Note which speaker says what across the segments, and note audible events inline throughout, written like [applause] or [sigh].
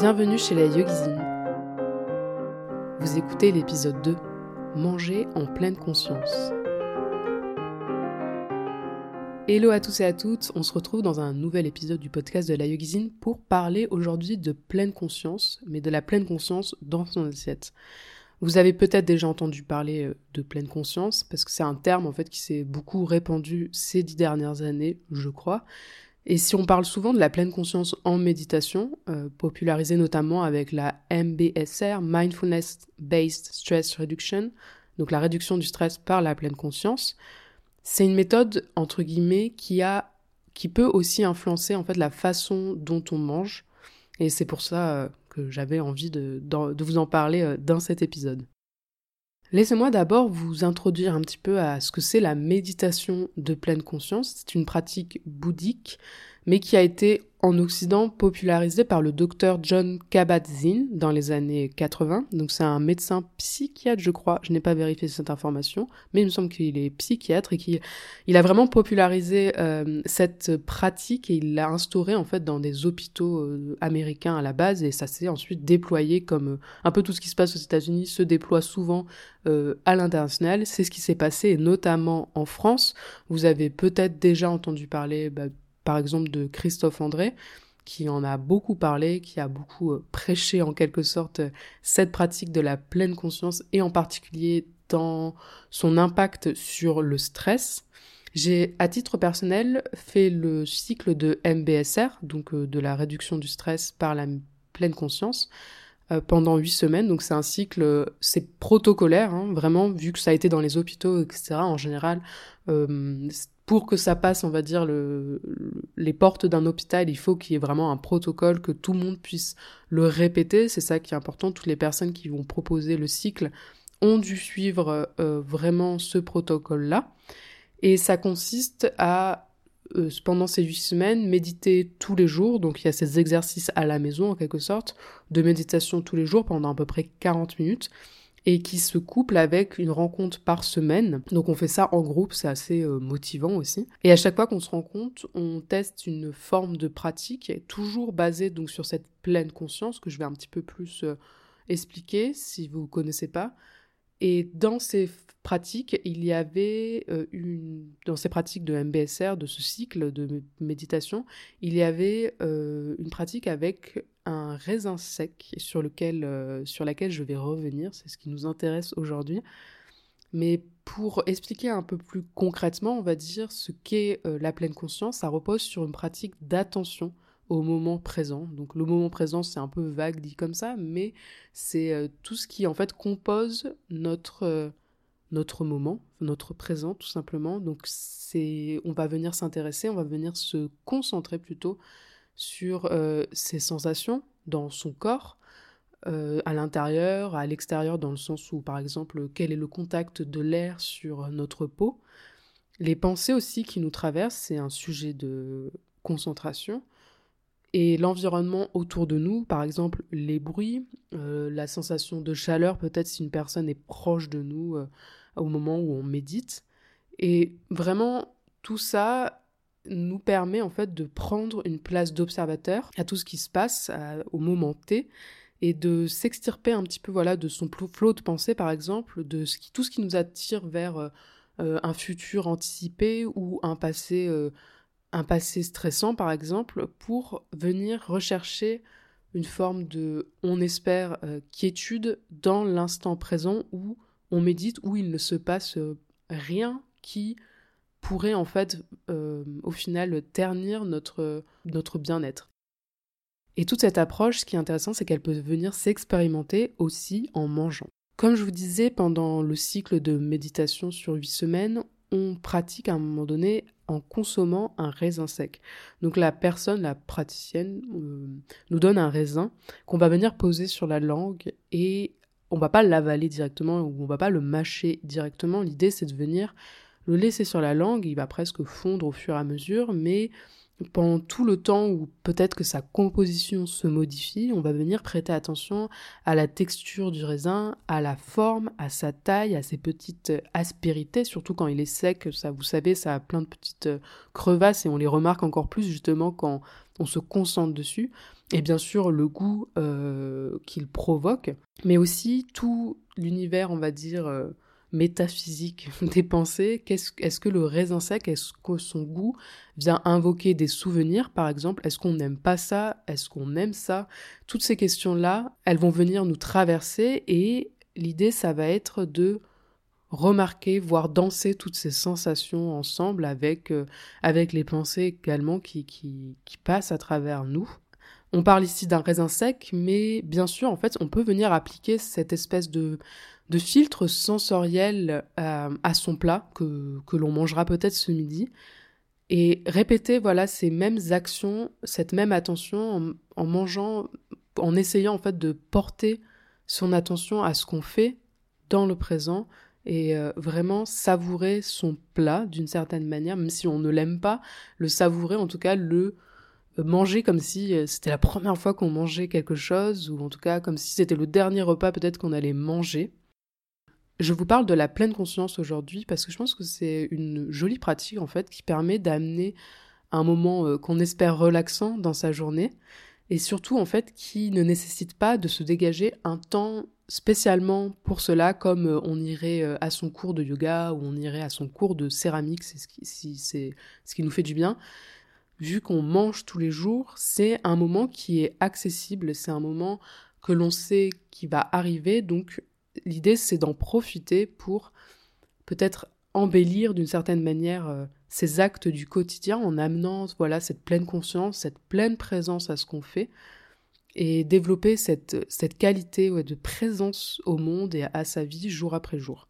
Speaker 1: Bienvenue chez la Yogizine. Vous écoutez l'épisode 2, Manger en pleine conscience. Hello à tous et à toutes, on se retrouve dans un nouvel épisode du podcast de la Yogizine pour parler aujourd'hui de pleine conscience, mais de la pleine conscience dans son assiette. Vous avez peut-être déjà entendu parler euh, de pleine conscience, parce que c'est un terme en fait qui s'est beaucoup répandu ces dix dernières années, je crois. Et si on parle souvent de la pleine conscience en méditation, euh, popularisée notamment avec la MBSR, Mindfulness Based Stress Reduction, donc la réduction du stress par la pleine conscience, c'est une méthode entre guillemets qui a qui peut aussi influencer en fait la façon dont on mange et c'est pour ça euh, que j'avais envie de, vous en parler euh, dans cet épisode. Laissez-moi d'abord vous introduire un petit peu à ce que c'est la méditation de pleine conscience. C'est une pratique bouddhique, mais qui a été en Occident popularisé par le docteur John Kabat-Zinn dans les années 80. Donc c'est un médecin psychiatre, je crois. Je n'ai pas vérifié cette information, mais il me semble qu'il est psychiatre et qu'il il a vraiment popularisé euh, cette pratique et il l'a instauré en fait dans des hôpitaux euh, américains à la base et ça s'est ensuite déployé comme euh, un peu tout ce qui se passe aux États-Unis se déploie souvent à l'international. C'est ce qui s'est passé notamment en France. Vous avez peut-être déjà entendu parler bah, par exemple de Christophe André, qui en a beaucoup parlé, qui a beaucoup euh, prêché en quelque sorte euh, cette pratique de la pleine conscience et en particulier dans son impact sur le stress. J'ai à titre personnel fait le cycle de MBSR, donc euh, de la réduction du stress par la pleine conscience, pendant huit semaines. Donc c'est un cycle, c'est protocolaire, hein, vraiment, vu que ça a été dans les hôpitaux, etc. En général, pour que ça passe, on va dire, le, les portes d'un hôpital, il faut qu'il y ait vraiment un protocole, que tout le monde puisse le répéter. C'est ça qui est important. Toutes les personnes qui vont proposer le cycle ont dû suivre euh, vraiment ce protocole-là. Et ça consiste à, euh, pendant ces huit semaines, méditer tous les jours. Donc il y a ces exercices à la maison, en quelque sorte, de méditation tous les jours pendant à peu près 40 minutes et qui se couple avec une rencontre par semaine. Donc on fait ça en groupe, c'est assez euh, motivant aussi. Et à chaque fois qu'on se rencontre, on teste une forme de pratique, toujours basée donc sur cette pleine conscience que je vais un petit peu plus euh, expliquer si vous ne connaissez pas. Et dans ces pratiques, il y avait euh, une dans ces pratiques de MBSR, de ce cycle de méditation, il y avait une pratique avec un raisin sec sur, lequel, euh, sur laquelle je vais revenir, c'est ce qui nous intéresse aujourd'hui. Mais pour expliquer un peu plus concrètement, on va dire ce qu'est euh, la pleine conscience, ça repose sur une pratique d'attention au moment présent. Donc le moment présent, c'est un peu vague dit comme ça, mais c'est euh, tout ce qui en fait compose notre notre moment, notre présent tout simplement. Donc c'est on va venir s'intéresser, on va venir se concentrer plutôt sur euh, ses sensations dans son corps, euh, à l'intérieur, à l'extérieur, dans le sens où, par exemple, quel est le contact de l'air sur notre peau. Les pensées aussi qui nous traversent, c'est un sujet de concentration. Et l'environnement autour de nous, par exemple les bruits, euh, la sensation de chaleur, peut-être si une personne est proche de nous au moment où on médite. Et vraiment, tout ça, nous permet en fait de prendre une place d'observateur à tout ce qui se passe au moment T et de s'extirper un petit peu voilà de son flot de pensée par exemple de tout ce qui nous attire vers euh, euh, un futur anticipé ou un passé euh, un passé stressant par exemple pour venir rechercher une forme de on espère quiétude dans l'instant présent où on médite où il ne se passe rien qui pourrait en fait euh, au final ternir notre, bien-être. Et toute cette approche, ce qui est intéressant, c'est qu'elle peut venir s'expérimenter aussi en mangeant. Comme je vous disais, pendant le cycle de méditation sur 8 semaines, on pratique à un moment donné en consommant un raisin sec. Donc la personne, la praticienne, euh, nous donne un raisin qu'on va venir poser sur la langue et on va pas l'avaler directement ou on va pas le mâcher directement. L'idée c'est de venir le laisser sur la langue, il va presque fondre au fur et à mesure, mais pendant tout le temps où peut-être que sa composition se modifie, on va venir prêter attention à la texture du raisin, à la forme, à sa taille, à ses petites aspérités, surtout quand il est sec, ça vous savez, ça a plein de petites crevasses et on les remarque encore plus justement quand on se concentre dessus. Et bien sûr le goût euh, qu'il provoque, mais aussi tout l'univers, on va dire, euh, métaphysique [laughs] des pensées. est-ce que le raisin sec, est-ce que son goût vient invoquer des souvenirs, par exemple Est-ce qu'on n'aime pas ça Est-ce qu'on aime ça? Toutes ces questions-là, elles vont venir nous traverser et l'idée, ça va être de remarquer, voire danser toutes ces sensations ensemble avec, euh, avec les pensées également qui, qui, qui passent à travers nous. On parle ici d'un raisin sec, mais bien sûr, en fait, on peut venir appliquer cette espèce de, de filtre sensoriel euh, à son plat que, que l'on mangera peut-être ce midi et répéter voilà ces mêmes actions, cette même attention en, mangeant, en essayant en fait de porter son attention à ce qu'on fait dans le présent et euh, vraiment savourer son plat d'une certaine manière, même si on ne l'aime pas, le savourer en tout cas le manger comme si c'était la première fois qu'on mangeait quelque chose ou en tout cas comme si c'était le dernier repas peut-être qu'on allait manger. Je vous parle de la pleine conscience aujourd'hui parce que je pense que c'est une jolie pratique en fait qui permet d'amener un moment euh, qu'on espère relaxant dans sa journée et surtout en fait qui ne nécessite pas de se dégager un temps spécialement pour cela comme euh, on irait euh, à son cours de yoga ou on irait à son cours de céramique, c'est ce qui, c'est ce qui nous fait du bien. Vu qu'on mange tous les jours, c'est un moment qui est accessible, c'est un moment que l'on sait qui va arriver, donc l'idée c'est d'en profiter pour peut-être embellir d'une certaine manière euh, ces actes du quotidien en amenant voilà cette pleine conscience, cette pleine présence à ce qu'on fait et développer cette, cette qualité de présence au monde et à sa vie jour après jour.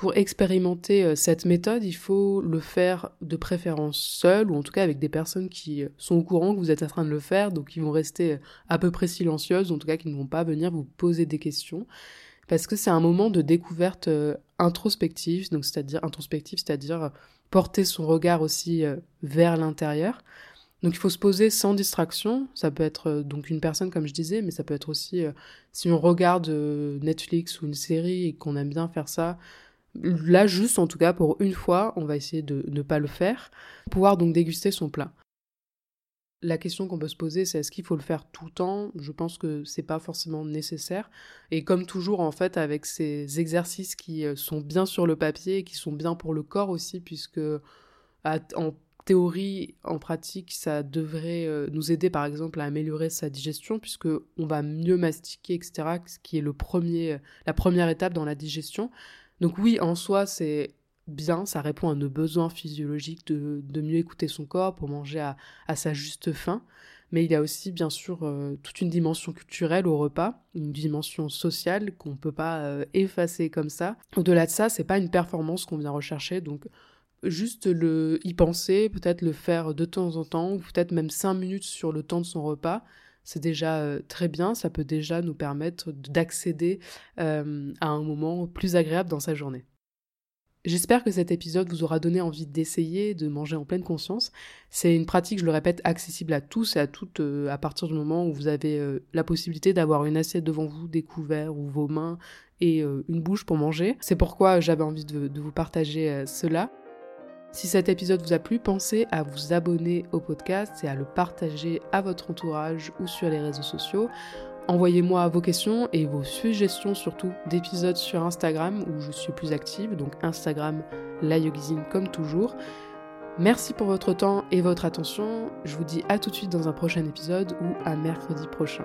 Speaker 1: Pour expérimenter euh, cette méthode, il faut le faire de préférence seul ou en tout cas avec des personnes qui euh, sont au courant que vous êtes en train de le faire, donc qui vont rester euh, à peu près silencieuses, en tout cas qui ne vont pas venir vous poser des questions, parce que c'est un moment de découverte introspective, donc c'est-à-dire introspective, c'est-à-dire porter son regard aussi vers l'intérieur. Donc il faut se poser sans distraction. Ça peut être donc une personne comme je disais, mais ça peut être aussi si on regarde Netflix ou une série et qu'on aime bien faire ça, Là, juste en tout cas, pour une fois, on va essayer de ne pas le faire, pouvoir donc déguster son plat. La question qu'on peut se poser, c'est est-ce qu'il faut le faire tout le temps? Je pense que c'est pas forcément nécessaire. Et comme toujours, en fait, avec ces exercices qui euh, sont bien sur le papier et qui sont bien pour le corps aussi, puisque en théorie, en pratique, ça devrait euh, nous aider, par exemple, à améliorer sa digestion, puisque on va mieux mastiquer, etc., ce qui est le premier, la première étape dans la digestion. Donc oui, en soi, c'est bien, ça répond à nos besoins physiologiques de, mieux écouter son corps pour manger à, sa juste faim. Mais il y a aussi, bien sûr, euh, toute une dimension culturelle au repas, une dimension sociale qu'on ne peut pas euh, effacer comme ça. Au-delà de ça, c'est pas une performance qu'on vient rechercher, donc juste le y penser, peut-être le faire de temps en temps, ou peut-être même cinq minutes sur le temps de son repas, c'est déjà euh, très bien, ça peut déjà nous permettre d'accéder euh, à un moment plus agréable dans sa journée. J'espère que cet épisode vous aura donné envie d'essayer de manger en pleine conscience. C'est une pratique, je le répète, accessible à tous et à toutes euh, à partir du moment où vous avez la possibilité d'avoir une assiette devant vous, des couverts ou vos mains et une bouche pour manger. C'est pourquoi j'avais envie de vous partager cela. Si cet épisode vous a plu, pensez à vous abonner au podcast et à le partager à votre entourage ou sur les réseaux sociaux. Envoyez-moi vos questions et vos suggestions surtout d'épisodes sur Instagram où je suis plus active, donc Instagram la yogizine comme toujours. Merci pour votre temps et votre attention. Je vous dis à tout de suite dans un prochain épisode ou à mercredi prochain.